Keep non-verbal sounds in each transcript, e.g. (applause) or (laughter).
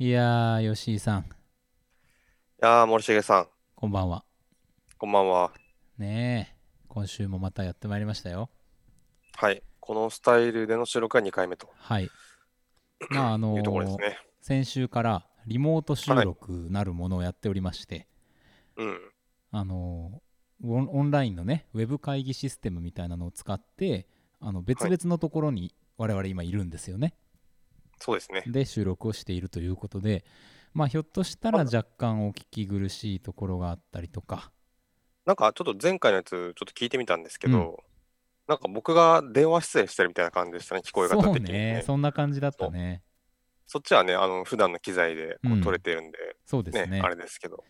いやー、吉井さん、いやー、森重さん、こんばんは。こんばんは。ねえ、今週もまたやってまいりましたよ。はい。このスタイルでの収録は2回目とはい。まあ、あのいうところですーね。先週からリモート収録なるものをやっておりまして、うん。あのーオンオンラインのね、ウェブ会議システムみたいなのを使って、あの別々のところに我々今いるんですよね。そうですね。で、収録をしているということで、まあ、ひょっとしたら若干お聞き苦しいところがあったりとか、なんかちょっと前回のやつちょっと聞いてみたんですけど、なんか僕が電話出演してるみたいな感じでしたね、聞こえ方的にねね、。そんな感じだったね。そっちはね、あの普段の機材でこうんう撮れてるんで、ね、そうですね。あれですけど。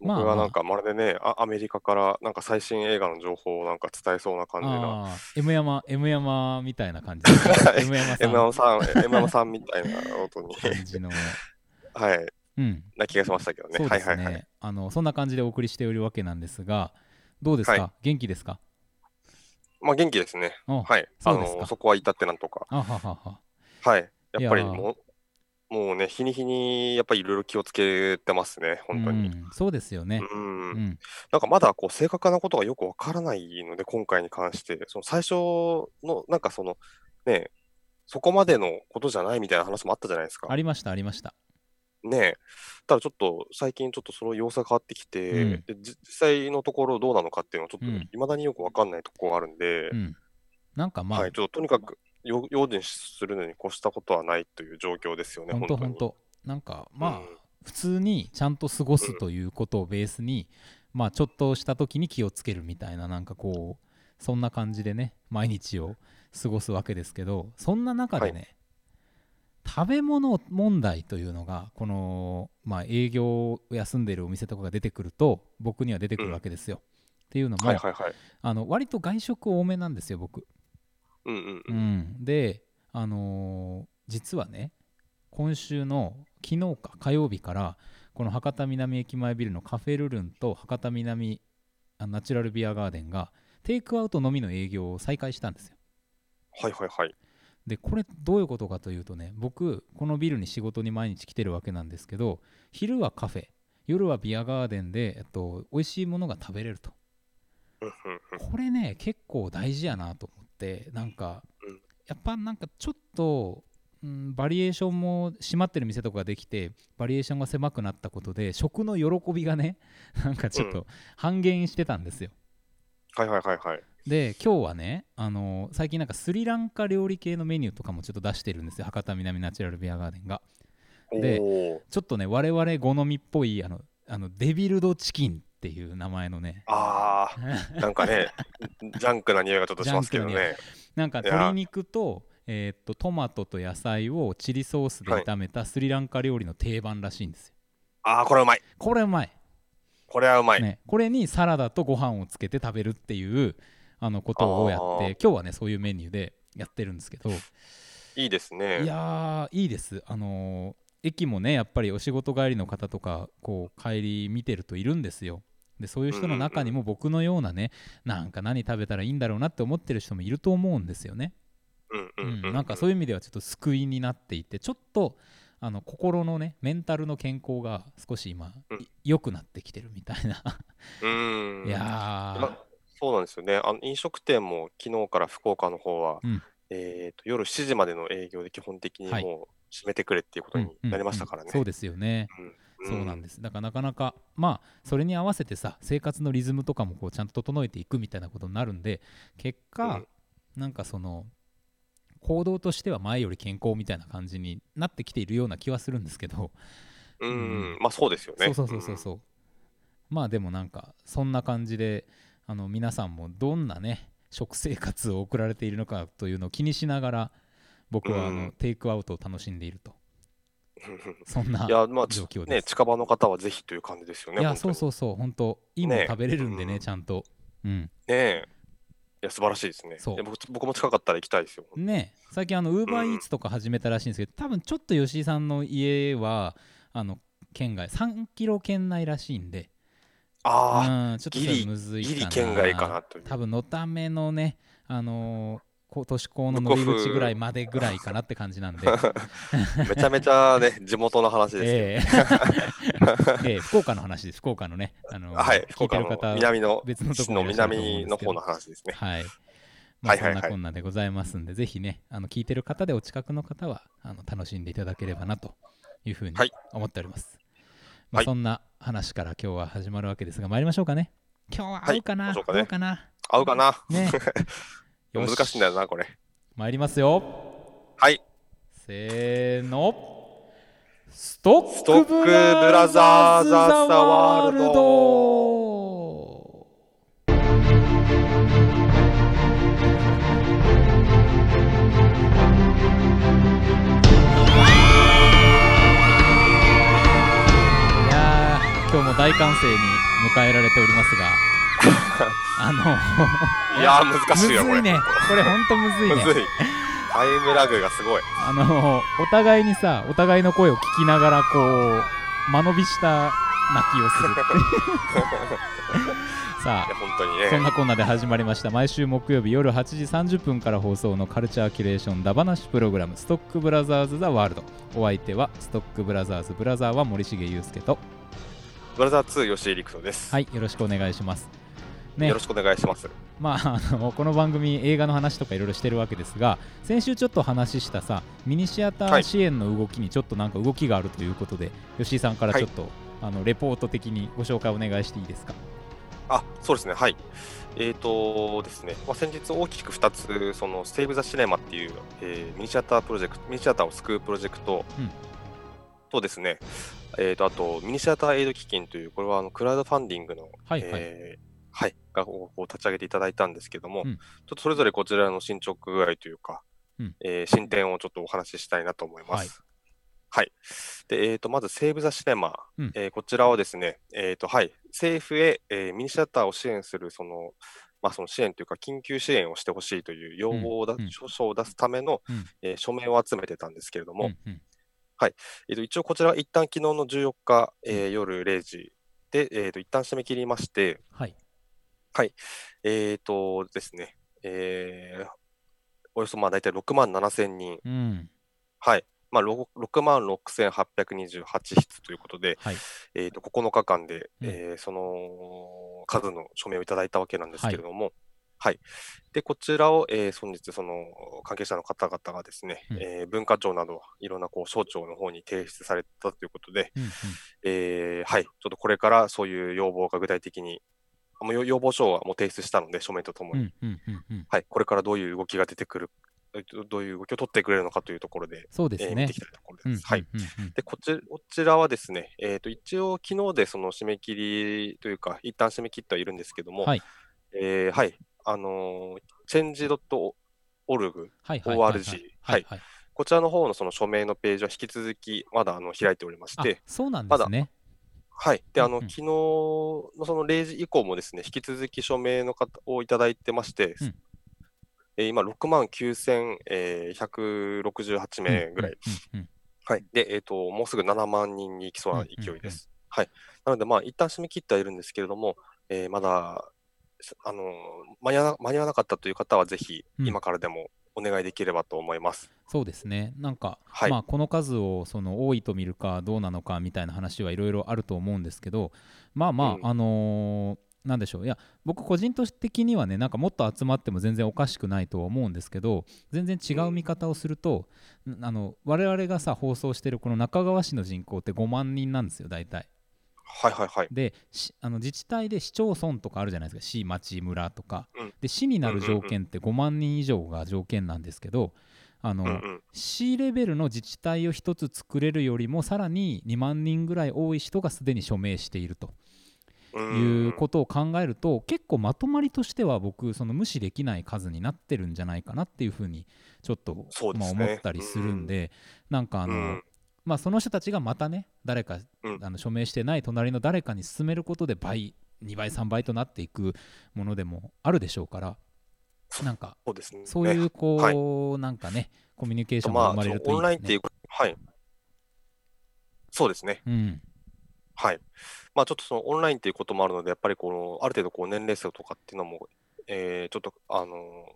まあ僕はなんかまるでね、あアメリカからなんか最新映画の情報をなんか伝えそうな感じな。ああ、M 山、M 山みたいな感じ (laughs) M 山さ M ん山さん、M 山さんみたいな音に、感じの、(laughs) はい、うん、な気がしましたけどね。そうですね、はいはいはい。あの、そんな感じでお送りしておるわけなんですが、どうですか、は元気ですか？まあ元気ですね。あはい。あそうですかの、そこは至ってなんとか。あははは。はい。やっぱりいやーもう、もうね、日に日にやっぱりいろいろ気をつけてますね、本当に。うん、そうですよね。うん。うん、なんかまだこう正確なことがよくわからないので、今回に関して、その最初の、なんかその、ね、そこまでのことじゃないみたいな話もあったじゃないですかあ。りました、ありました。ねただちょっと最近ちょっとその様子が変わってきて、うんでじ実際のところどうなのかっていうのはちょっとうん未だによくわかんないところがあるんで、うん。なんかまあ、はい、ちょっととにかくよ用心するのに越したことはないという状況ですよね、本当に。ほんと。なんかまあ、うん普通にちゃんと過ごすということをベースに、まあちょっとした時に気をつけるみたいななんかこうそんな感じでね毎日を過ごすわけですけどそんな中でね、食べ物問題というのがこの、まあ、営業を休んでいるお店とかが出てくると僕には出てくるわけですよ。っていうのも、はいはいはい。あの割と外食多めなんですよ僕。うんうん。う。うん。ん、で、あのー実はね今週の昨日か火曜日からこの博多南駅前ビルのカフェルルンと博多南あナチュラルビアガーデンがテイクアウトのみの営業を再開したんですよ。はいはいはい。でこれどういうことかというとね僕このビルに仕事に毎日来てるわけなんですけど昼はカフェ夜はビアガーデンで、えっと、美味しいものが食べれると。うんうんうん。これね結構大事やなと思ってなんか、うん。やっぱなんかちょっと、うん、バリエーションも閉まってる店とかができてバリエーションが狭くなったことで食の喜びがね (laughs) なんかちょっうと半減してたんですよ、はいはいはいはい。で今日はねあの最近なんかスリランカ料理系のメニューとかもちょっと出してるんですよ。博多南ナチュラルビアガーデンが。でちょっとね我々好みっぽいあのあのデビルドチキンっていう名前のねあー、(laughs) なんかね、ジャンクな匂いがちょっとしますけどね。なんか鶏肉と,、えーっとトマトと野菜をチリソースで炒めたスリランカ料理の定番らしいんですよ。あー、これうまい。これうまい、これはうまい。ね、これにサラダとご飯をつけて食べるっていうあのことをやっあて今日はねそういうメニューでやってるんですけど、いいですね。いやーいいです。あのー駅もねやっぱりお仕事帰りの方とかこう帰り見てるといるんですよ。でそういう人の中にも僕のようなねなんか何食べたらいいんだろうなって思ってる人もいると思うんですよね。うんううんんうん。なんかそういう意味ではちょっと救いになっていてちょっとあの心のねメンタルの健康が少し今、うんい良くなってきてるみたいな、うん。いやまそうなんですよね。あの飲食店も昨日から福岡の方は、うんえーと夜7時までの営業で基本的にはいもう閉めてくれっていうことーになりましたからね。そうですよね、うんそうなんです。だからなかなかまあそれに合わせてさ生活のリズムとかもこうちゃんと整えていくみたいなことになるんで結果、うん。なんかその行動としては前より健康みたいな感じになってきているような気はするんですけど、うん、うん。まあそうですよね。そうそうそうそうそう、まあでもなんかそんな感じであの皆さんもどんなね食生活を送られているのかというのを気にしながら僕はあの、うん。テイクアウトを楽しんでいると。うんそんないや、まあ、状況です、近場の方はぜひという感じですよね。いやそうそうそう本当いいものね。食べれるんでねうん。ちゃんと。うん。ねえ。いや、素晴らしいですね。そう。僕僕も近かったら行きたいですよ。ね最近あのウーバーイーツとか始めたらしいんですけど、多分ちょっと吉井さんの家はあの県外3キロ圏内らしいんで。あうんちょっとむずいかな。ギリ県外かなという。多分のためのねあのーこ年高の乗り口ぐらいまでぐらいかなって感じなんで、めちゃめちゃね、(laughs) 地元の話ですよ。ええ。(laughs) ええ福岡の話です、福岡のね、あのはい、福岡の聞いてる方、南の、別のところにいらっしゃると思うん南の方の話ですね。はい。まあ、そんはい。はいはいなこんなでございますんで、ぜひね、あの聞いてる方でお近くの方はあの楽しんでいただければなというふうにはい。思っております。まあ、はい。そんな話から今日は始まるわけですが、参りましょうかね。今日は合うかな、はい合うかな？合うかな。ね。(laughs) よ難しいんだよな、これ。参りますよ。はい。せーの。ストックブラザーズ・ザ・ワールド。いやー今日も大歓声に迎えられておりますがあのいやー、難しいよ、これ。むずいねこれほんとむずいねむずい。タイムラグがすごい。あのお互いにさお互いの声を聞きながらこう間延びした泣きをするさあ本当にね。そんなこんなで始まりました毎週木曜日夜8時30分から放送のカルチャーキュレーションダバナシプログラムストックブラザーズ・ザ・ワールドお相手はストックブラザーズブラザーは森重裕介とブラザー2、吉井陸斗です。はいよろしくお願いしますね。よろしくお願いします。まあ、あのこの番組映画の話とかいろいろしてるわけですが先週ちょっと話したさミニシアター支援の動きにちょっとなんか動きがあるということで、吉井さんからちょっと、あのレポート的にご紹介お願いしていいですか？あ、そうですね、はい。えーとですね、まあ、先日大きく2つ、そのセーブ・ザ・シネマっていう、えーミニシアタープロジェクト、ミニシアターを救うプロジェクトうん。とですね、えーと、あと、ミニシアターエイド基金という、これはあのクラウドファンディングの、はいはい。えーはい、がこう立ち上げていただいたんですけども、うん。ちょっとそれぞれこちらの進捗具合というか、うん。えー進展をちょっとお話ししたいなと思います。はい。で、えーと、まず、セーブ・ザ・シネマ、うん。えーこちらはですね、えーと、はい、政府へ、えーミニシアターを支援する、その、まあ、その支援というか、緊急支援をしてほしいという要望をだ、うん。うん書書を出すための、うん。えー署名を集めてたんですけれども、うん。うん。えーと、一応こちらは一旦昨日の14日、えー夜0時で、えーと、一旦締め切りまして、はいえーとですね、えーおよそまあ大体6万7千人、うん。はい、まあ、ろ6万6828筆ということで、はい。えー、と9日間で、うん。えーその数の署名をいただいたわけなんですけれども、はい。でこちらを、えー本日、その関係者の方々がですね、うん。えー文化庁などいろんなこう省庁の方に提出されたということで、うんうん。えーはい、ちょっとこれからそういう要望が具体的に、あもう要要望書はもう提出したので、署名とともに、はい、これからどういう動きが出てくる、えっとどういう動きを取ってくれるのかというところで、そうですね。えー見ていきたいところうんです。はい。でこちこちらはですね、えー、と一応、昨日でその締め切りというか、一旦締め切ってはいるんですけども、はい。えーはい、あのー、change.org、ORG はいはいこちらの方のその署名のページは引き続きまだあの開いておりましあて、そうなんですねはい。で、あの、うんうん昨日のその0時以降もですね、引き続き署名の方をいただいてまして、うんえー今、6万9168名ぐらい。はい。で、えっ、と、もうすぐ7万人に行きそうな勢いです。はい。なので、まあ、一旦締め切ってはいるんですけれども、えーまだ、しあのー間に合わな、間に合わなかったという方は、ぜひ、うん今からでもお願いできればと思います。そうですね。なんか、はい。まあ、この数をその多いと見るかどうなのかみたいな話はいろいろあると思うんですけどまあまあ、うん。あのーなんでしょう。いや僕個人的にはねなんかもっと集まっても全然おかしくないとは思うんですけど全然違う見方をすると、ん。あの我々がさ放送してるこの中川市の人口って5万人なんですよ大体。はいはいはい。でしあの自治体で市町村とかあるじゃないですか。市町村とか、うん。で市になる条件って5万人以上が条件なんですけどあの、うんうん。市レベルの自治体を1つ作れるよりもさらに2万人ぐらい多い人がすでに署名していると。うんいうことを考えると結構まとまりとしては僕その無視できない数になってるんじゃないかなっていうふうにちょっと、まあ、思ったりするんで、なんかあの、うんまあ、その人たちがまたね誰か、うんあの署名してない隣の誰かに進めることで倍2倍3倍となっていくものでもあるでしょうからなんかそうですね。そういうこう、はいなんかねコミュニケーションまあ、が生まれるといいですねオンラインっていう、はい。そうですね。うんはい。まあ、ちょっとそのオンラインっていうこともあるので、やっぱりこの、ある程度こう年齢層とかっていうのも、えーちょっと、あの、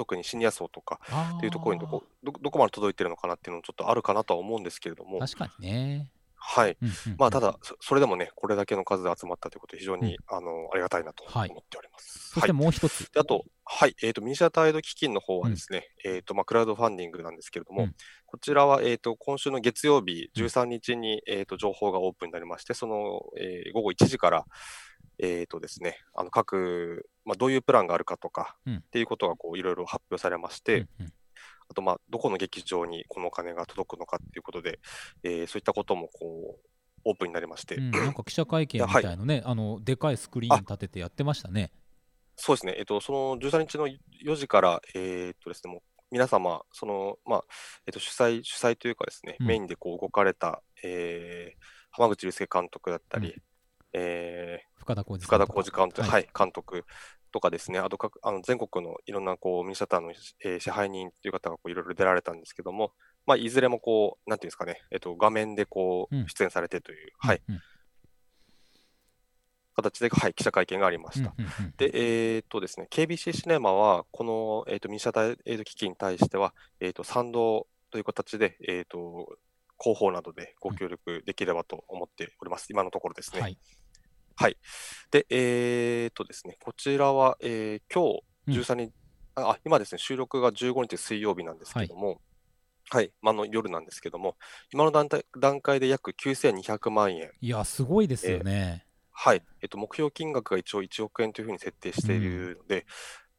特にシニア層とかあっていうところにどこあどどこまで届いてるのかなっていうのもちょっとあるかなとは思うんですけれども、確かにね。はい。うんうんまあ、うんただ、そそれでもね、これだけの数で集まったということで、非常うんに、あのありがたいなと思はいっております。そしてはい。もう一つ。であと、はい、えっ、と、ミニシアタイド基金の方うんはですね、えっ、と、まあ、クラウドファンディングなんですけれども、うんこちらは、えっ、と、今週の月曜日うん13日に、えっ、と、情報がオープンになりまして、その、えー午後1時から、えっ、とですね、あの、各、まあ、どういうプランがあるかとか、うん。っていうことが、こう、いろいろ発表されましうて、んうん。あと、まあ、どこの劇場にこのお金が届くのかっていうことで、えーそういったことも、こう、オープンになりまして、うん、なんか (clears throat) 記者会見みたいのね、あのでかいスクリーン立ててやってましたね。そうですね、えっと、その13日の4時から、えーっとですね、もう皆様、その、まあ、えっと、主催、主催というかですね、うん。メインでこう動かれた、えー浜口竜介監督だったり、うん。え深田浩二ー深田浩二監督、はい。はい、監督とかですね、あと各あの全国のいろんなこうミニシャッターの、えー支配人という方がこういろいろ出られたんですけども、まあ、いずれもこう、なんていうんですかね、えっと、画面でこううん。出演されてという、はい、うんうん。形で、はい、記者会見がありました。うんうんうんで、えーっとですね、KBC シネマは、この、えーっとミニシアターエイド基金に対しては、えーっと賛同という形で、えーっと広報などでご協力できればと思っております、今のところですね。はい。はい。で、えーっとですね、こちらは、えー今うん。日13日、あ、あ今ですね、収録が15日水曜日なんですけども、はい、まあ、あの夜なんですけども、今の段階段階で約9200万円、いや、すごいですよね。はい、えっと、目標金額が一応1億円というふうに設定しているので、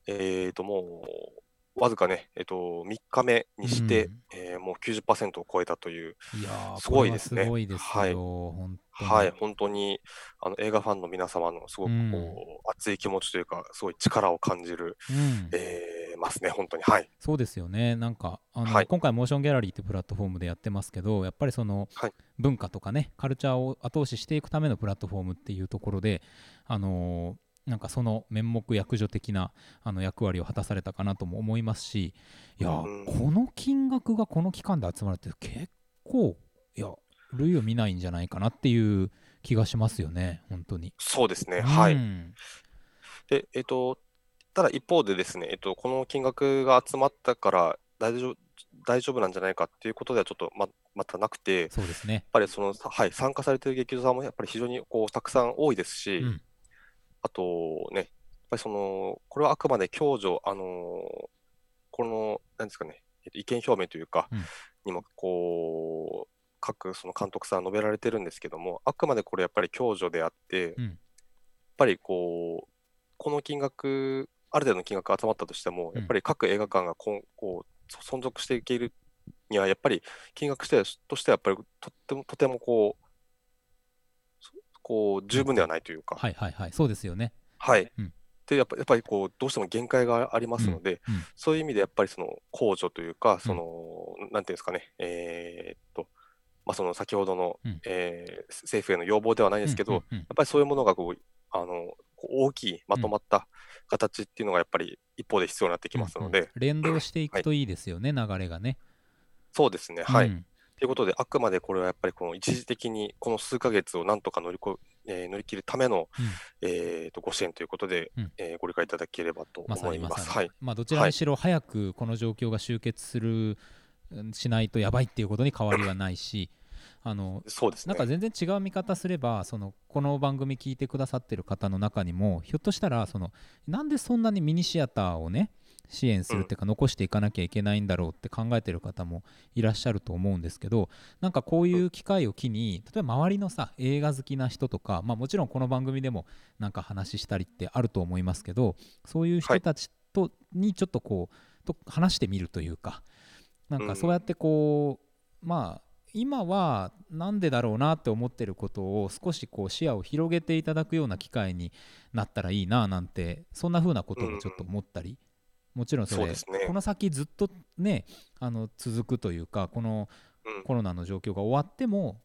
えっと、もう、わずかね、えっと、3日目にして、うん。えーもう90%を超えたという、いすごいですね。すごいですよ、はい。本当に。はい、本当にあの映画ファンの皆様のすごくこう、うん。熱い気持ちというか、すごい力を感じる、うん。えーますね、本当に。はい。そうですよね。なんかあの、はい。今回モーションギャラリーってプラットフォームでやってますけどやっぱりその、はい。文化とかねカルチャーを後押ししていくためのプラットフォームっていうところであのーなんかその面目役所的なあの役割を果たされたかなとも思いますしいや、うんこの金額がこの期間で集まるって結構いや類を見ないんじゃないかなっていう気がしますよね本当に。そうですね、はい。うんで、えっと、ただ一方でですね、えっと、この金額が集まったから大丈夫大丈夫なんじゃないかっていうことではちょっとままたなくて、やっそうですね。ぱりその、はい、参加されている劇場さんもやっぱり非常にこうたくさん多いですし、うんあとね、やっぱりその、これはあくまで共助、あのーこの、なんですかね、えっと、意見表明というか、うん。にもこう、各その監督さん述べられてるんですけども、あくまでこれやっぱり共助であって、うん。やっぱりこう、この金額、ある程度の金額が集まったとしても、うん。やっぱり各映画館がこんこうそ存続していけるには、やっぱり金額してとしてはやっぱりとってもとてもこう、そこう十分ではないというか、はいはいはい。そうですよね。はい。うん。でやっぱやっぱりこうどうしても限界がありますので、うん。うん。そういう意味でやっぱりその控除というか、その、なんていうんですかね、えーっと、まあ、その先ほどの、うん。えー政府への要望ではないですけど、うんうんうんやっぱりそういうものがこうあの大きい、まとまった形っていうのがやっぱり一方で必要になってきますので、うんうん。連動していくといいですよね、流れがね。そうですね、はい。うんということで、あくまでこれはやっぱりこの一時的にこの数ヶ月をなんとか乗りこ、えー乗り切るための、えーとご支援ということで、うんえーご理解いただければと思います。はい。まあ、どちらにしろ早くこの状況が終結する、うんしないとやばいっていうことに変わりはないし、あのそうですね。なんか全然違う見方すればそのこの番組聞いてくださってる方の中にもひょっとしたらそのなんでそんなにミニシアターをね支援するっていうか残していかなきゃいけないんだろうって考えてる方もいらっしゃると思うんですけどなんかこういう機会を機に例えば周りのさ映画好きな人とか、まあ、もちろんこの番組でもなんか話したりってあると思いますけどそういう人たちと、にちょっとこうと話してみるというかなんかそうやってこう、まあ今はなんでだろうなって思ってることを少しこう視野を広げていただくような機会になったらいいななんてそんな風なことをちょっと思ったり、もちろんそれそうですねこの先ずっとねあの続くというかこのうんコロナの状況が終わっても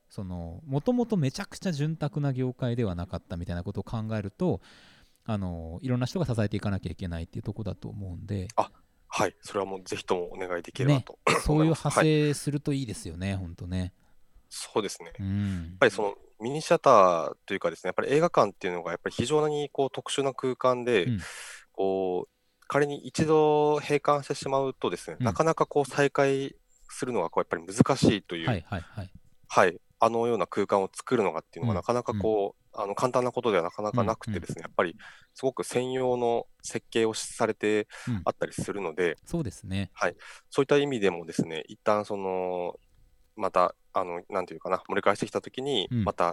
もともとめちゃくちゃ潤沢な業界ではなかったみたいなことを考えるとあのいろんな人が支えていかなきゃいけないっていうところだと思うんで、はい。それはもうぜひともお願いできればねと、そういう (laughs) 派。生するといいですよね、本当ね。そうですね。やっうんぱりそのミニシアターというかですね、やっぱり映画館っていうのがやっぱり非常にこう特殊な空間で、うんこう仮に一度閉館してしまうとですね、うん。なかなかこう再開するのがこうやっぱり難しいという、はいはいはい。はい、あのような空間を作るのがっていうのうん。がなかなかこう、あの簡単なことではなかなかなくてですね、やっぱりすごく専用の設計をされてうん。あったりするので、そうですね。そういった意味でもですね、一旦その、また、あの、なんていうかな、盛り返してきたときに、うん。またっ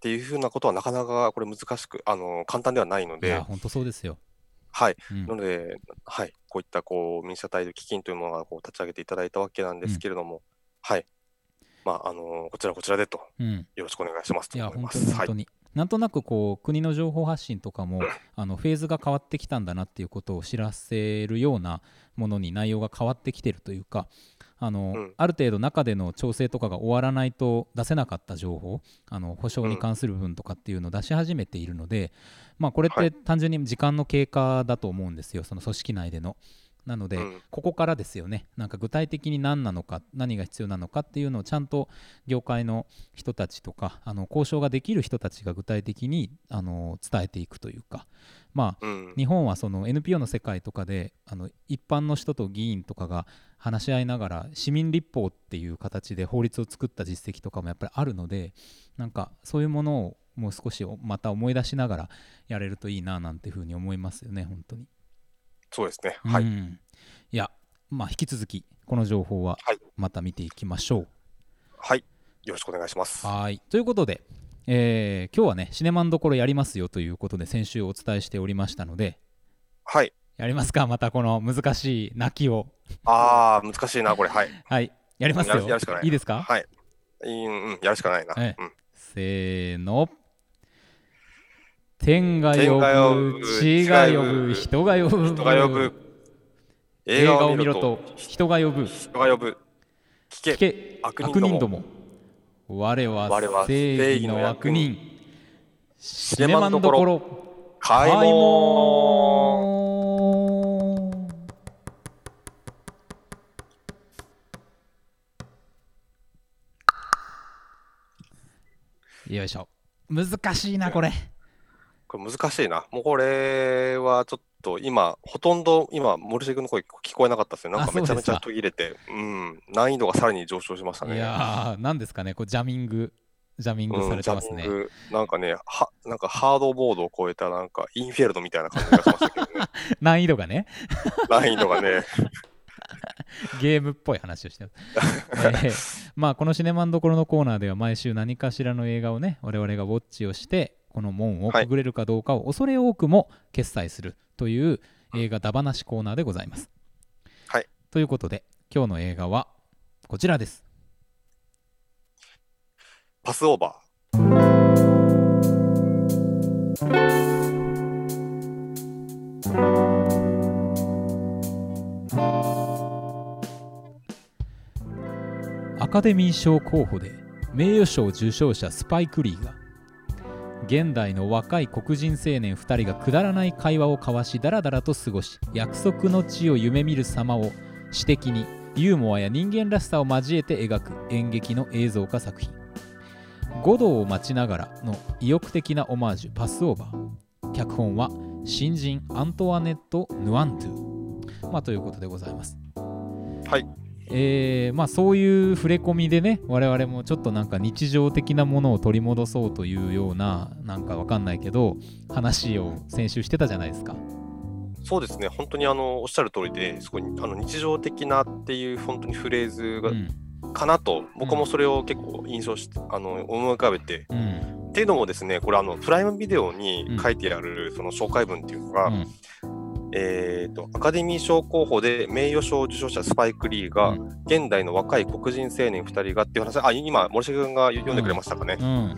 ていうふうなことはなかなかこれ難しく、あの、簡単ではないのいや、で、本当そうですよ。はい。うんなので、はい、こういったこう民社態度基金というものがこう立ち上げていただいたわけなんですけれども、はい。まあ、あの、こちらこちらでと、うん。よろしくお願いしますといや、思います。本当に本はい。当に。なんとなくこう国の情報発信とかもあのフェーズが変わってきたんだなっていうことを知らせるようなものに内容が変わってきてるというかあの、うん。ある程度中での調整とかが終わらないと出せなかった情報あの保証に関する部分とかっていうのを出し始めているので、まあ、これってはい。単純に時間の経過だと思うんですよ。その組織内での。なので、うんここからですよね、なんか具体的に何なのか、何が必要なのかっていうのをちゃんと業界の人たちとか、あの交渉ができる人たちが具体的にあの伝えていくというか、まあ、うん。日本はその NPO の世界とかであの一般の人と議員とかが話し合いながら市民立法っていう形で法律を作った実績とかもやっぱりあるのでなんかそういうものをもう少しまた思い出しながらやれるといいななんていうふうに思いますよね本当に。そうですね。はい。うんいやまあ引き続きこの情報ははいまた見ていきましょう。はい。よろしくお願いします。はいということで、えー今日はねシネマンどころやりますよということで先週お伝えしておりましたのではい。やりますか？またこの難しい泣きをああ、難しいな、これ。はい。はいやりますよやるしかないいですか？はい。いいうん、やるしかないな。ええうん。せーの天が呼ぶぶ地が呼ぶぶ人が呼ぶ人が呼ぶ。映画を見ろと人が呼ぶ人が呼ぶ。聞け。悪悪人どもも我は正義の悪悪人人シネマンどころ開門よいしょ難しいなこれこれ難しいな。もうこれはちょっと今、ほとんど今、森重君の声聞こえなかったですね。なんあかめちゃめちゃ途切れて、うん、難易度がさらに上昇しましたね。いやー何ですかねこうジャミングジャミングされてますね、うんなんかねは、なんかハードボードを超えたなんかインフェルノみたいな感じがしましたけど (laughs) ね。難易度がね難易度がね、(laughs) ゲームっぽい話をしてます、えーまあこのシネマンどころのコーナーでは毎週何かしらの映画をね我々がウォッチをしてこの門をくぐれるかどうかを恐れ多くも決済するという映画だ話コーナーでございます。はい。ということで今日の映画はこちらです。パスオーバー。アカデミー賞候補で名誉賞受賞者スパイク・リーが現代の若い黒人青年2人がくだらない会話を交わしダラダラと過ごし約束の地を夢見る様を詩的にユーモアや人間らしさを交えて描く演劇の映像化作品。五道を待ちながらの意欲的なオマージュパスオーバー。脚本は新人アントワネット・ヌアンドゥ、まあ、ということでございます。はい。えーまあ、そういう触れ込みでね我々もちょっとなんか日常的なものを取り戻そうというようななんかわかんないけど話を先週してたじゃないですか。そうですね、本当にあのおっしゃる通りで、すごいあの日常的なっていう本当にフレーズが、うん。かなと、僕もそれを結構印象して、あの思い浮かべて、うん。っていうのもですね、これあのプライムビデオうん。に書いてあるその紹介文っていうのが、うんえーとアカデミー賞候補で名誉賞受賞者スパイク・リーが、うん現代の若い黒人青年2人がっていう話、あ、今、森重君が読んでくれましたかね。うん (laughs)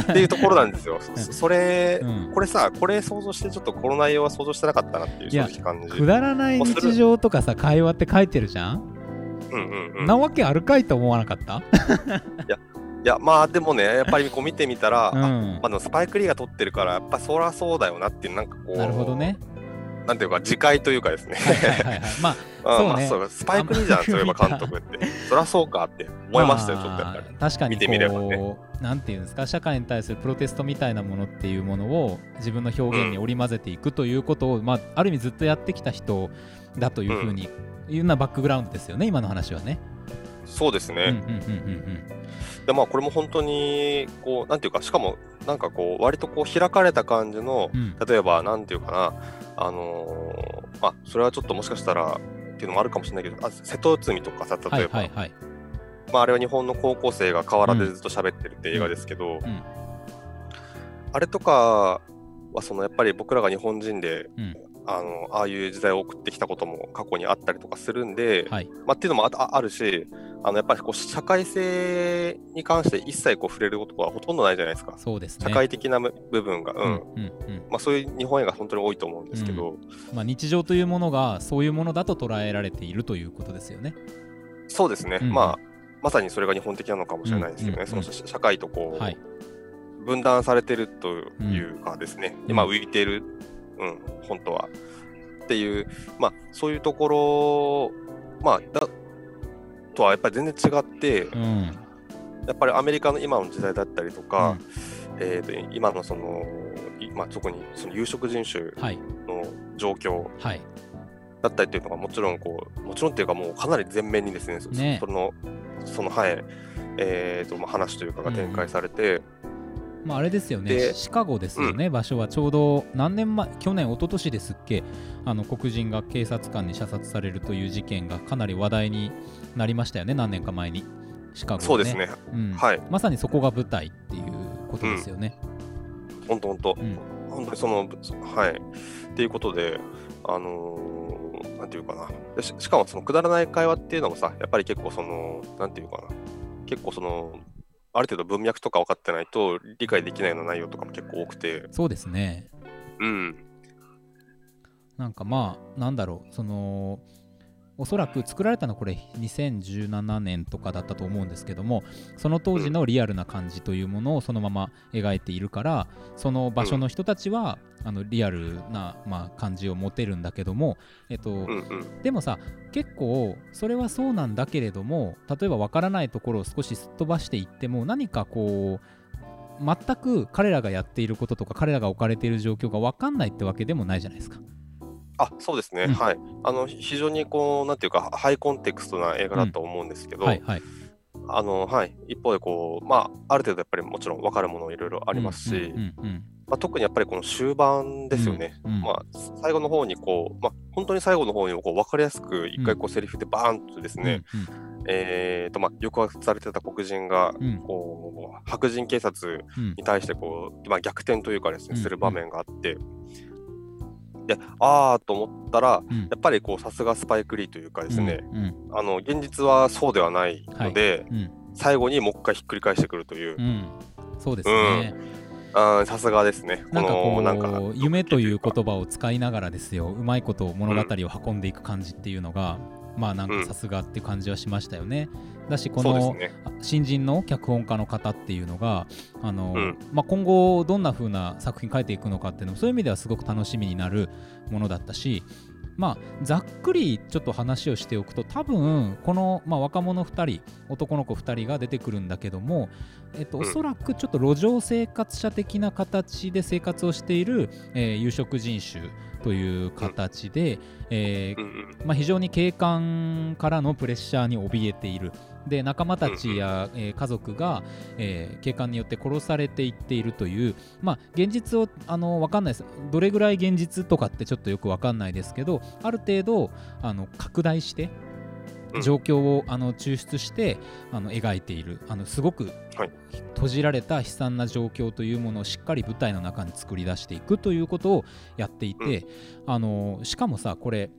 っていうところなんですよ。(laughs) そそれ、うんこれさ、これ想像して、ちょっとこの内容は想像してなかったなっていう正直感じ。くだらない日常とかさ会話って書いてるじゃん、うんうんうん。なわけあるかいと思わなかった、(laughs) いや、まあでもね、やっぱりこう見てみたら、(laughs) うんあまあ、スパイク・リーが撮ってるから、やっぱそりゃそうだよなっていう、なんかこう、なるほどね。なんていうか、次回というかですね。(laughs) まああそうねまあスパイク・リーじゃん、そういえば監督って。そりゃそうかって思いましたよ、ちょっとやっぱり。まあ確かに見てみればねなんていうんですか社会に対するプロテストみたいなものっていうものを自分の表現に織り交ぜていくということを、まあ、ある意味ずっとやってきた人だというふうに、いうようなバックグラウンドですよね今の話はね。そうですね。うんうんうんうんでまあこれも本当にこうなんていうかしかもなんかこう割とこう開かれた感じのうん。うん例えばなんていうかなあのーまあそれはちょっともしかしたらっていうのもあるかもしれないけどあ瀬戸内海とかさは例えば、いはいはい。まああれは日本の高校生が河原でずっと喋ってるって映画ですけど、ん。あれとかはそのやっぱり僕らが日本人でうんあのああいう時代を送ってきたことも過去にあったりとかするんで、はい。まあ、っていうのもあああるしあのやっぱりこう社会性に関して一切こう触れることはほとんどないじゃないですか。そうですね。社会的な部分が、うん。うんうんうん。まあ、そういう日本映画本当に多いと思うんですけど、まあ、日常というものがそういうものだと捉えられているということですよね。そうですね、うん。まあまさにそれが日本的なのかもしれないですけどね、うんうんうん。その社社会とこう、はい。分断されてるというかですね、うん。今浮いてる、うん、本当は。っていう、まあ、そういうところ、まあ、だとはやっぱり全然違って、うん。やっぱりアメリカの今の時代だったりとか、えー、と今のその、いまあ、特にその有色人種はい。の状況はい。だったりっていうのがもちろんこう、もちろんっていうかもうかなり前面にですね、そねその、その、はい、えーとまあ、話というかが展開されて、まあ、あれですよね、でシカゴですよね、場所はちょうど何年前、去年、一昨年ですっけ、あの黒人が警察官に射殺されるという事件がかなり話題になりましたよね、何年か前に、シカゴ、ね、そうですね、うん。はい、まさにそこが舞台っていうことですよね。本当本当、うん。本当にその、はい。っていうことで、あのーなんていうかな。でし。しかも、そのくだらない会話っていうのもさ、やっぱり結構その、なんていうかな。結構その、ある程度文脈とか分かってないと理解できないような内容とかも結構多くて、そうですね、うん。なんかまあ、なんだろう、その、おそらく作られたのはこれ2017年とかだったと思うんですけどもその当時のリアルな感じというものをそのまま描いているからその場所の人たちは、あのリアルな、まあ、感じを持てるんだけども、えっと。でもさ結構それはそうなんだけれども例えば分からないところを少しすっ飛ばしていっても何かこう全く彼らがやっていることとか彼らが置かれている状況が分かんないってわけでもないじゃないですか。あ、そうですね。うんはい。あの、非常にこう、なんていうか、ハイコンテクストな映画だと思うんですけど、はいはい。あの、はい。一方でこう、まあ、ある程度やっぱりもちろん分かるものいろいろありますし、うんうんうんまあ、特にやっぱりこの終盤ですよね。うんうんまあ、最後の方にこう、まあ、本当に最後の方にこう分かりやすく一回こうセリフでバーンとですね、えーとまあ、抑圧されてた黒人がうんうんこう白人警察うんに対してこう、まあ、逆転というかですね、うんする場面があって、であーと思ったらうん。やっぱりこうさすがスパイク・リーというかですね、うんあの現実はそうではないので、うん。最後にもう一回ひっくり返してくるという。う、ん。そうですね。あーさすがですね。なんかこなんかう夢という言葉を使いながらですようまいこと物語を運んでいく感じっていうのが、まあなんかさすがって感じはしましたよね。だしこのね。あ新人の脚本家の方っていうのがあの、うんまあ、今後どんな風な作品書いていくのかっていうのもそういう意味ではすごく楽しみになるものだったしまあざっくりちょっと話をしておくと多分この、まあ、若者2人男の子2人が出てくるんだけども、えっと、うんおそらくちょっと路上生活者的な形で生活をしている、えー有色人種という形で、えーまあ、非常に警官からのプレッシャーに怯えている。で仲間たちや、えー家族が、えー警官によって殺されていっているという、まあ、現実をあの分かんないです。どれぐらい現実とかってちょっとよく分かんないですけどある程度あの拡大してうん。状況をあの抽出してあの描いている。あのすごくはい。閉じられた悲惨な状況というものをしっかり舞台の中に作り出していくということをやっていて、あのしかもさこれ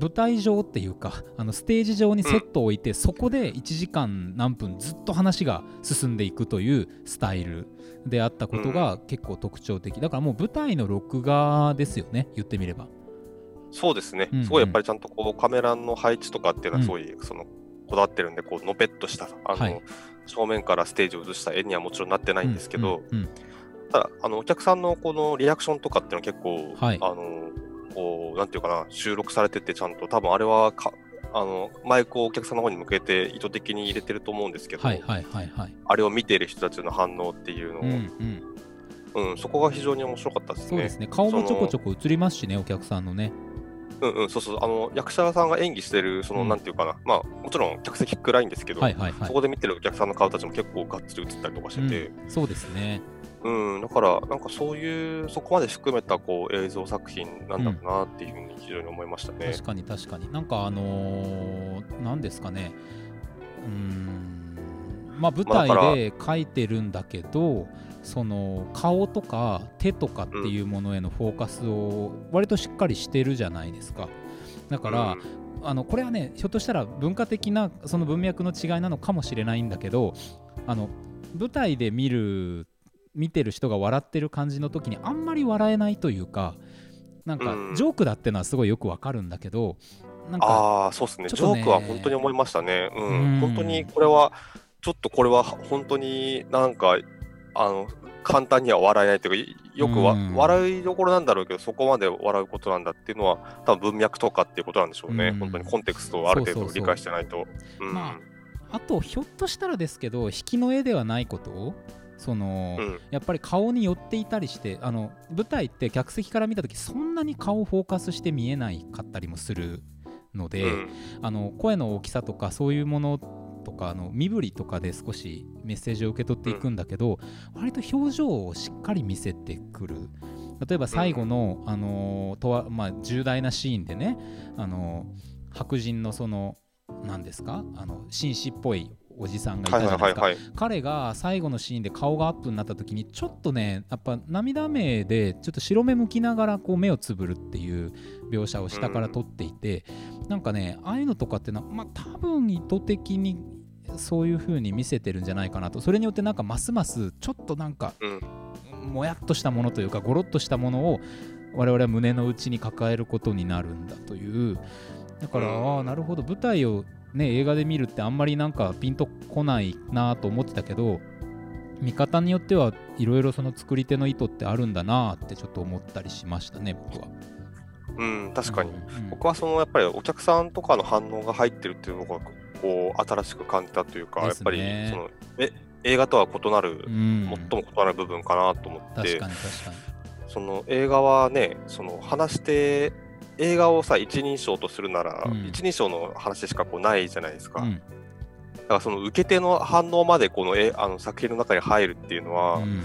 舞台上っていうかあのステージ上にセットを置いて、そこで1時間何分ずっと話が進んでいくというスタイルであったことが結構特徴的、だからもう舞台の録画ですよね言ってみれば。そうですね、うんうん。すごいやっぱりちゃんとこうカメラの配置とかっていうのうん。は、そういう、そのこだわってるんで、こうのぺっとしたあの、はい。正面からステージを映した絵にはもちろんなってないんですけど、うんうん。ただあの、お客さんのこのリアクションとかっていうのは結構、はい。あのこう、なんていうかな、収録されてて、ちゃんと、多分あれはか、あの、マイクをお客さんの方に向けて意図的に入れてると思うんですけど、はいはいはいはい。あれを見ている人たちの反応っていうのを、うんうん。うん、そこが非常に面白かったですね。そうですね。顔もちょこちょこ映りますしね、お客さんのね。うんうん、そうそう、あの、役者さんが演技してる、その、うんなんていうかな、まあ、もちろん客席暗いんですけど、はいはいはいそ。こで見てるお客さんの顔たちも結構がっつり映ったりとかしてて、うんそうですね。うん、だから、なんかそういう、そこまで含めたこう映像作品なんだろうなっていうふうに非常に思いましたね。確かに確かに。なんかあのー、なんですかね。うーん。まあ舞台で描いてるんだけど、その顔とか手とかっていうものへのフォーカスを割としっかりしてるじゃないですか。だから、あのこれはねひょっとしたら文化的なその文脈の違いなのかもしれないんだけどあの舞台で見る見てる人が笑ってる感じの時にあんまり笑えないというかなんかうんジョークだってのはすごいよくわかるんだけどなんかああ、そうですね。ねジョークは本当に思いましたね。うん。うん本当にこれは、ちょっとこれは本当になんか、あの、簡単には笑えないというか、よくわ、うん笑いどころなんだろうけど、そこまで笑うことなんだっていうのは、多分文脈とかっていうことなんでしょうね。うん本当にコンテクストをある程度理解してないと。あとひょっとしたらですけど引きの絵ではないことをその、うん。やっぱり顔に寄っていたりしてあの舞台って客席から見た時そんなに顔をフォーカスして見えないかったりもするので、うん。あの声の大きさとかそういうものとかあの身振りとかで少しメッセージを受け取っていくんだけど、割と表情をしっかり見せてくる。例えば最後の、あのとわまあ、重大なシーンでね、あの白人のその何ですか？あの紳士っぽいおじさんがいたはいじゃないですか。彼が最後のシーンで顔がアップになった時にちょっとねやっぱ涙目でちょっと白目向きながらこう目をつぶるっていう描写を下から撮っていて、なんかねああいうのとかってのはまあ多分意図的にそういう風に見せてるんじゃないかなと。それによってなんかますますちょっとなんかうん。もやっとしたものというかゴロッとしたものを我々は胸の内に抱えることになるんだという。だから、うん。ああなるほど。舞台をね映画で見るってあんまりなんかピンとこないなと思ってたけど見方によってはいろいろその作り手の意図ってあるんだなってちょっと思ったりしましたね僕は。うん、確かに。うん僕はそのやっぱりお客さんとかの反応が入ってるっていうのがこう新しく感じたというか、ですやっぱりねそのえ映画とは異なる、うん。最も異なる部分かなと思って。確かに確かに。その映画はねその話して映画をさ一人称とするなら、うん。一人称の話しかこうないじゃないですか、うん。だからその受け手の反応までこのえあの作品の中に入るっていうのは、うん。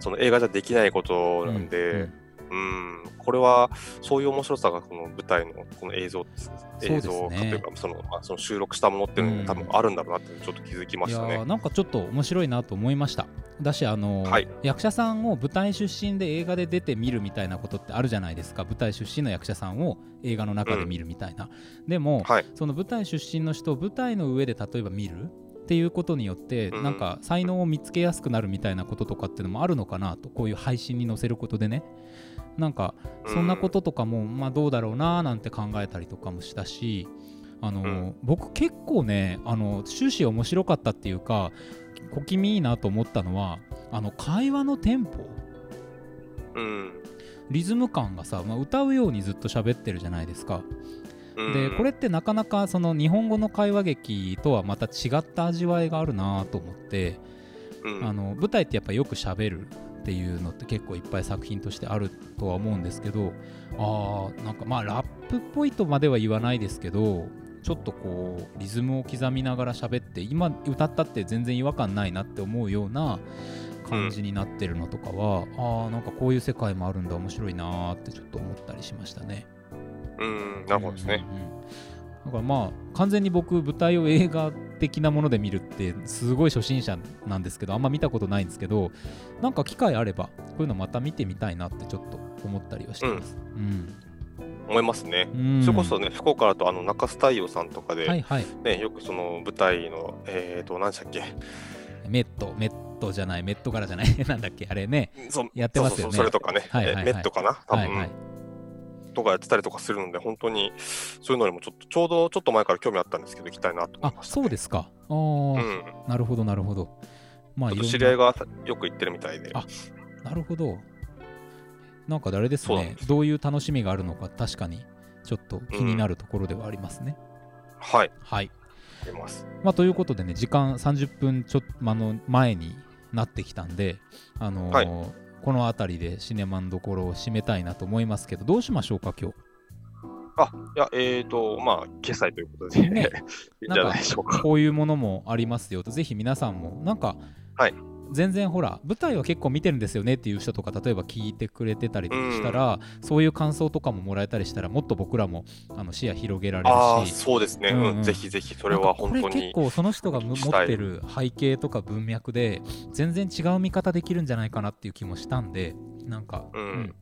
その映画じゃできないことなんで、うん。これはそういう面白さがこの舞台のこの映像すね。映像化というかその,、まあ、その収録したものっていうのうん。が多分あるんだろうなってちょっと気づきましたね。ーなんかちょっと面白いなと思いました。だしあのーはい。役者さんを舞台出身で映画で出て見るみたいなことってあるじゃないですか。舞台出身の役者さんを映画の中で見るみたいな、でも、はい、その舞台出身の人を舞台の上で例えば見るっていうことによって、うん。なんか才能を見つけやすくなるみたいなこととかっていうのもあるのかなとこういう配信に載せることでね。なんかそんなこととかも、まあどうだろうなーなんて考えたりとかもしたしあの、うん。僕結構ねあの終始面白かったっていうか小気味いいなと思ったのはあの会話のテンポ。うん。リズム感がさ、まあ、歌うようにずっと喋ってるじゃないですか。うんでこれってなかなかその日本語の会話劇とはまた違った味わいがあるなと思って、うんあの舞台ってやっぱよく喋るっていうのって結構いっぱい作品としてあるとは思うんですけどあーなんかまあラップっぽいとまでは言わないですけどちょっとこうリズムを刻みながら喋って今歌ったって全然違和感ないなって思うような感じになってるのとかは、あーなんかこういう世界もあるんだ面白いなーってちょっと思ったりしましたね。うんなるほどですね。うんうんうん。だからまあ完全に僕舞台を映画的なもので見るってすごい初心者なんですけどあんま見たことないんですけどなんか機会あればこういうのまた見てみたいなってちょっと思ったりはしてます。うん。思いますね。うん。それこそね、福岡だとあの中洲太陽さんとかで、はいはい。ね、よくその舞台の、えっ、と、何でしたっけ、メットメットじゃないメット柄じゃない。(laughs) なんだっけあれね。そう。やってますよね。それとかね、はいはいはい。えメットかな、多分、はいはいとかやってたりとかするので、本当にそういうのにもちょっと、ちょうどちょっと前から興味あったんですけど、行きたいなと思あいました、そうですかあー、うん。なるほどなるほどまあちょっと知り合いがよく行ってるみたいで。あなるほどなんか誰ですねどういう楽しみがあるのか確かにちょっと気になるところではありますね。はい、はい。あります。まあ、ということでね、時間30分ちょっと、まあの前になってきたんで、あのーはいこの辺りでシネマンどころを締めたいなと思いますけど、どうしましょうか、今日？あ、いや、えっ、と、まあ、決済ということで、ね (laughs) いいんじゃないでしょうか。こういうものもありますよと、ぜひ皆さんも、なんか、はい全然ほら、舞台は結構見てるんですよねっていう人とか、例えば聞いてくれてたりしたら、そういう感想とかももらえたりしたら、もっと僕らもあの視野広げられるし、そうですね、うんうん。うんぜひぜひ、それは本当なんかこれ結に。構その人がむ持ってる背景とか文脈で全然違う見方できるんじゃないかなっていう気もしたんでなんか、うん。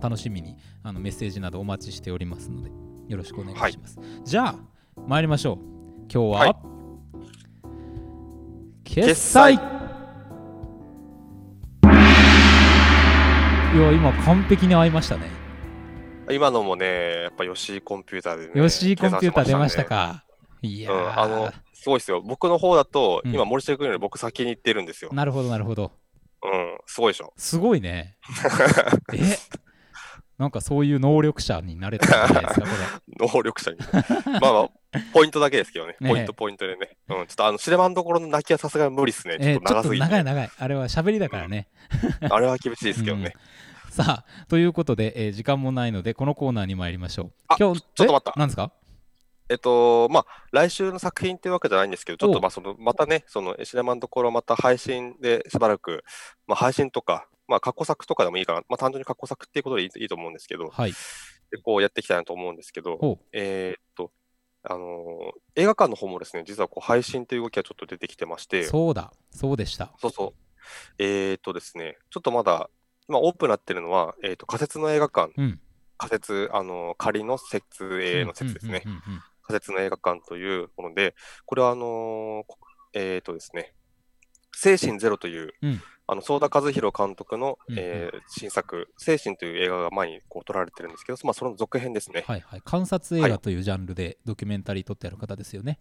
楽しみにあのメッセージなどお待ちしておりますのでよろしくお願いします、じゃあ参りましょう。今日は、はい。決済や今完璧に合いましたね今のもね、やっぱ吉井コンピューターでね。吉井コンピューター出ました計かいや。うん、あーの、すごいですよ。僕の方だと、うん今、森下君より僕先に行ってるんですよ。なるほどなるほどうん、すごいでしょ。すごいね (laughs) えなんかそういう能力者になれたんじゃないですか、こ (laughs) 能力者に。まあまあ、ポイントだけですけどね。(laughs) ねポイント、ポイントでね。うん、ちょっとあの、シネマンどころの泣きはさすがに無理っすね。ちょっと長すぎて。長い長い。あれは喋りだからね。(laughs) あれは厳しいですけどね。さあ、ということで、えー時間もないので、このコーナーに参りましょう。あ今日、ちょっと待ったえ？なんですか？えっと、まあ、来週の作品っていうわけじゃないんですけど、ちょっおとまあ、その、またね、その、シネマンどころまた配信でしばらく、まあ、配信とか、まあ、過去作とかでもいいかな。まあ、単純に過去作っていうことでいいと思うんですけど、はい。でこうやっていきたいなと思うんですけど。えーっと、あのー映画館の方もですね、実はこう配信という動きがちょっと出てきてまして、そうだ。そうでした。そうそう。えーっとですね、ちょっとまだ、今オープンになってるのは、えーっと、仮設の映画館、うん。仮設、あのー仮の設営の設ですね。仮設の映画館というもので、これはあのえーっとですね、精神ゼロという、うんあの、相田和弘監督の、うんうんえー新作、精神という映画が前にこう撮られてるんですけど、まあ、その続編ですね。はいはい。観察映はい画というジャンルでドキュメンタリー撮ってある方ですよね。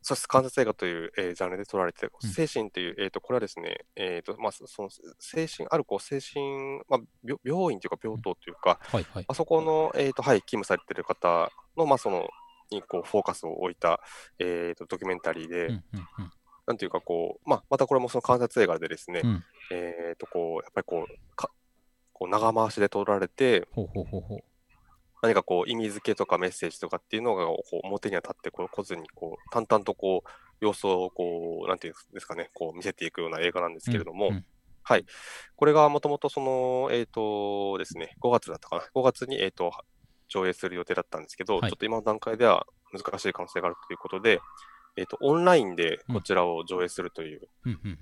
そして観察映画という、えージャンルで撮られて、うん精神という、えー、とこれはですね、えーとまあ、そその精神、あるこう精神、まあ、病病院というか病棟というか、はいはい。あそこの、えーとはい、勤務されている方の、まあ、そのにこうフォーカスを置いた、えー、とドキュメンタリーで、うんうんなんていうかこう、まあ、またこれもその観察映画でですね、うん。うん。えー、とこうやっぱりこうかこう長回しで撮られて、ほうほうほうほう。何かこう意味付けとかメッセージとかっていうのがこう表には立ってこう来ずにこう淡々とこう様子をこうなんていうんですかねこう見せていくような映画なんですけれども、うんうんはいこれがもともとそのえっ、とですね5月だったかな？5月にえっ、と上映する予定だったんですけど、はいちょっと今の段階では難しい可能性があるということで、えっ、とオンラインでこちらを上映するという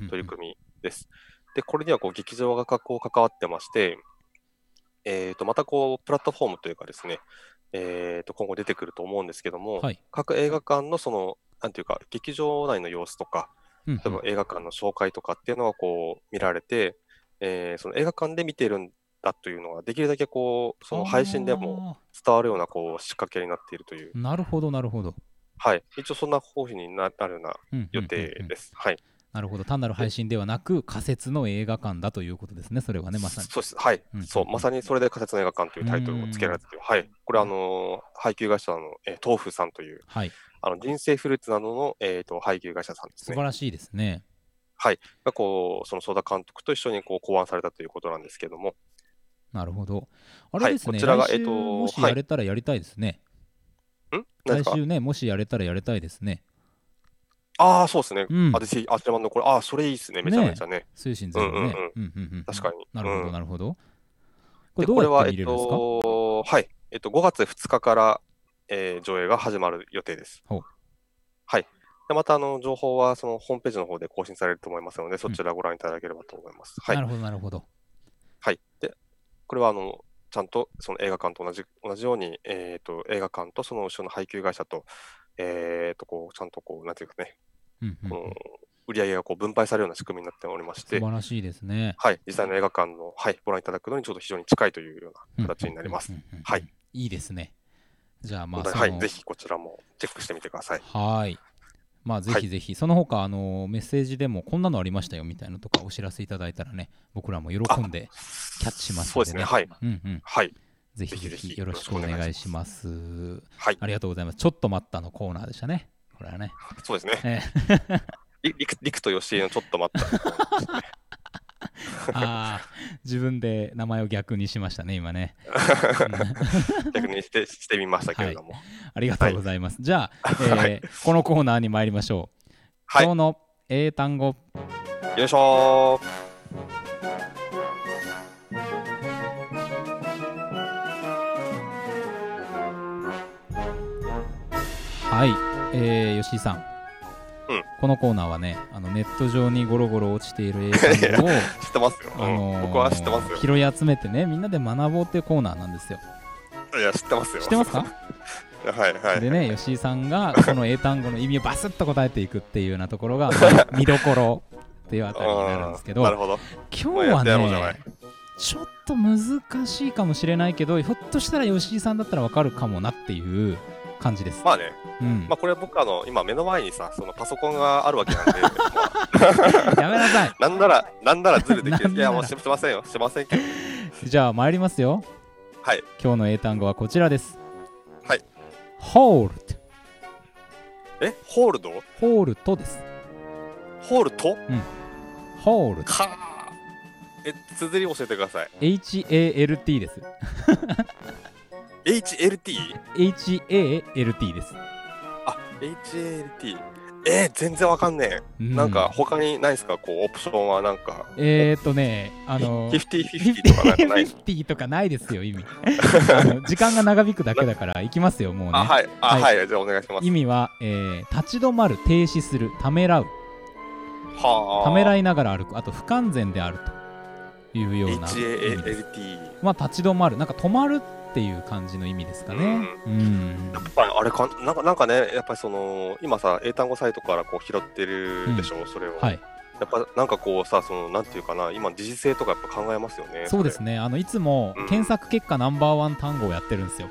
取り組みです。で、これにはこう劇場がこう関わってまして、えー、とまたこうプラットフォームというかですね、えー、と今後出てくると思うんですけども、はい。各映画館のその、なんていうか、劇場内の様子とか、例えば映画館の紹介とかっていうのがこう見られて、えーその映画館で見てるんだというのが、できるだけこう、その配信でも伝わるようなこう仕掛けになっているという、なるほどなるほど。はい、一応そんな方針にななるような予定です。はい。なるほど。単なる配信ではなく仮設の映画館だということですね。それはね、まさに。そうです。はい。うんそう、まさにそれで仮設の映画館というタイトルを付けられてて、はい。これ、あのー配給会社の、えー豆腐さんという、はい。あの人生フルーツなどの、えー、と配給会社さんですね。素晴らしいですね。がこう、そのソーダ監督と一緒にこう考案されたということなんですけども、なるほど。あはいれですね、こちらがえっともしはいやれたらやりたいですね。ん何ですか来週ね、もしやれたらやりたいですね。ああ、そうですね。うんあ、ぜひ、あちらのこれ、ああ、それいいですね。めちゃめちゃね。精神ゼロね。うんうんうんうんうん確かになるほど、うんなるほど。これで、どうやっって見れるんですか、と、はい。えっと、5月2日から、えー上映が始まる予定です。はい。でまた、あの、情報は、そのホームページの方で更新されると思いますので、そちらご覧いただければと思います。はいな。るほど、なるほど。はい。で、これはあのちゃんとその映画館と同じ同じように、えー、と映画館とその後ろの配給会社と、えー、とこうちゃんとこう、なんていうかね、うんうんこの売り上げがこう分配されるような仕組みになっておりまして、素晴らしいですね。はい、実際の映画館の、はい、ご覧いただくのにちょっと非常に近いというような形になります。はい。いいですね。じゃあ、まあ、はい、ぜひこちらもチェックしてみてください。はい。まあぜひぜひ、その他あのメッセージでもこんなのありましたよみたいなのとかお知らせいただいたらね僕らも喜んでキャッチしますのでねそうですね。はい。うんうんはい。ぜひぜぜひよろしくお願いしますはい。ありがとうございますちょっと待ったのコーナーでしたねこれはねそうですね。えーりりくりくと吉江のちょっと待った。あー自分で名前を逆にしましたね今ね。(laughs) 逆にしてしてみましたけれども。ありがとうございます、じゃあ、えーはい。このコーナーに参りましょう、はい。今日の英単語。よいしょはい、えー、吉井さん、うんこのコーナーはねあのネット上にゴロゴロ落ちている英単語を、(laughs) ー。知ってますよ。あのー僕は知ってますよ。拾い集めてねみんなで学ぼうっていうコーナーなんですよいや、知ってますよ。知ってますか？(laughs) はいはい。でね吉井さんがこの英単語の意味をバスッと答えていくっていうようなところが、まあ (laughs) 見どころっていうあたりになるんですけどなるほど。今日はねちょっと難しいかもしれないけどひょっとしたら吉井さんだったらわかるかもなっていう感じです、まあね、うん。まあこれ僕あの、今目の前にさ、そのパソコンがあるわけなんで、ま (laughs) あやめなさい。(laughs) なんなら、なんならズルできる。いや、もうししませんよ。しませんけど。(laughs) じゃあ参りますよ。はい。今日の英単語はこちらです。はい。hold え、ホールドホールとです。ホールと hold かー。え、綴り教えてください。HALT です HLT? HALT です、あ、HLT。えー、全然わかんねえ。うなんか、他にないですか？こう、オプションはなんか。えーっとねあの50-50とかなんかない50とかないですよ意味 (laughs) 時間が長引くだけだからいきますよもうねあ、はい。あ、ははいい。じゃあお願いします。意味は、えー立ち止まる停止するためらうはあ。ためらいながら歩くあと不完全であるというような意味です HALT。まあ立ち止まるなんか止まるっていう感じの意味ですかねうんやっぱりあれかなんかなんかね、やっぱりその今さ、英単語サイトからこう拾ってるでしょ、それを。はいやっぱなんかこうさ、そのなんていうかな、今、時事性とかやっぱ考えますよね。そうですねあのいつもうん検索結果ナンバーワン単語をやってるんですよ、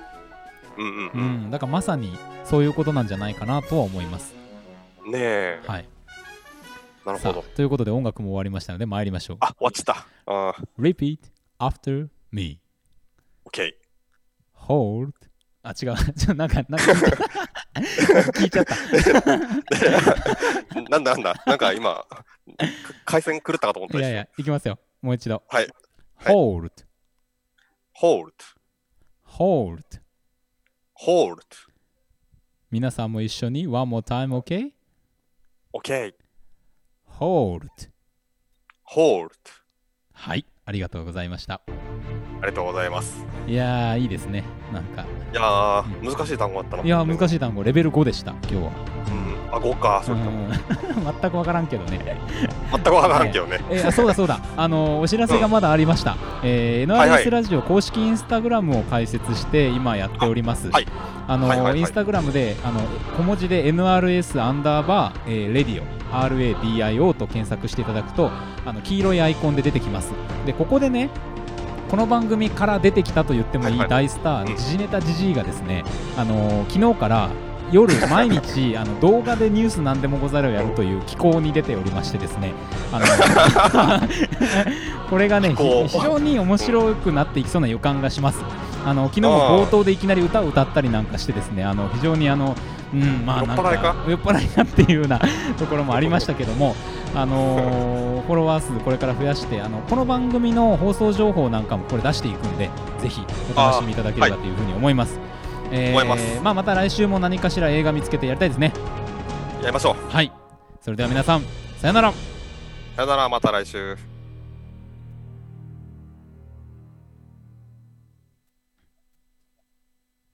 それ。うんうんううん。ん、だからまさにそういうことなんじゃないかなとは思いますねえ、はいなるほど。ということで音楽も終わりましたので参りましょうあ、終わっちゃった。あー Repeat after me OK。Hold あ違う。(laughs) ちょなんかなんか聞いちゃった。(laughs) なんだなんだ、なんか今、か回線狂ったかと思った。いやいやいきますよ。もう一度。はい。はい。Hold hold, hold hold, 皆さんも一緒に one more time OK OK, hold hold. はいありがとうございましたありがとうございます。いやーいいですねなんかいやー、難しい単語あったな。いやー難い。しい単語レベル5でした今日はうん。あ、5か。そうれ全く分からんけどね全くわからんけどね。えーあそうだそうだ、あのお知らせがまだありました、えーはいはい NRS ラジオ公式インスタグラムを開設して今やっております。はいあのはいはいはいインスタグラムであの小文字で NRS アンダーバー、えー、レディオ RADIO と検索していただくとあの黄色いアイコンで出てきます。でここでねこの番組から出てきたと言ってもいい大スター、うん。時事ネタじじいがですね、あの昨日から夜 (laughs) 毎日あの動画でニュース何でもござるをやるという機構に出ておりましてですねあの (laughs) これがね非常に面白くなっていきそうな予感がします。あの昨日も冒頭でいきなり歌を歌ったりなんかしてですねあの非常にあのうんまあなんか酔っ払いか？酔っ払いかっていうようなところもありましたけども (laughs) あのーフォロワー数これから増やしてあのこの番組の放送情報なんかもこれ出していくんでぜひお楽しみいただければというふうに思います。えまあ、また来週も何かしら映画見つけてやりたいですね。やりましょう。はい。それでは皆さん、さよなら。さよなら、また来週。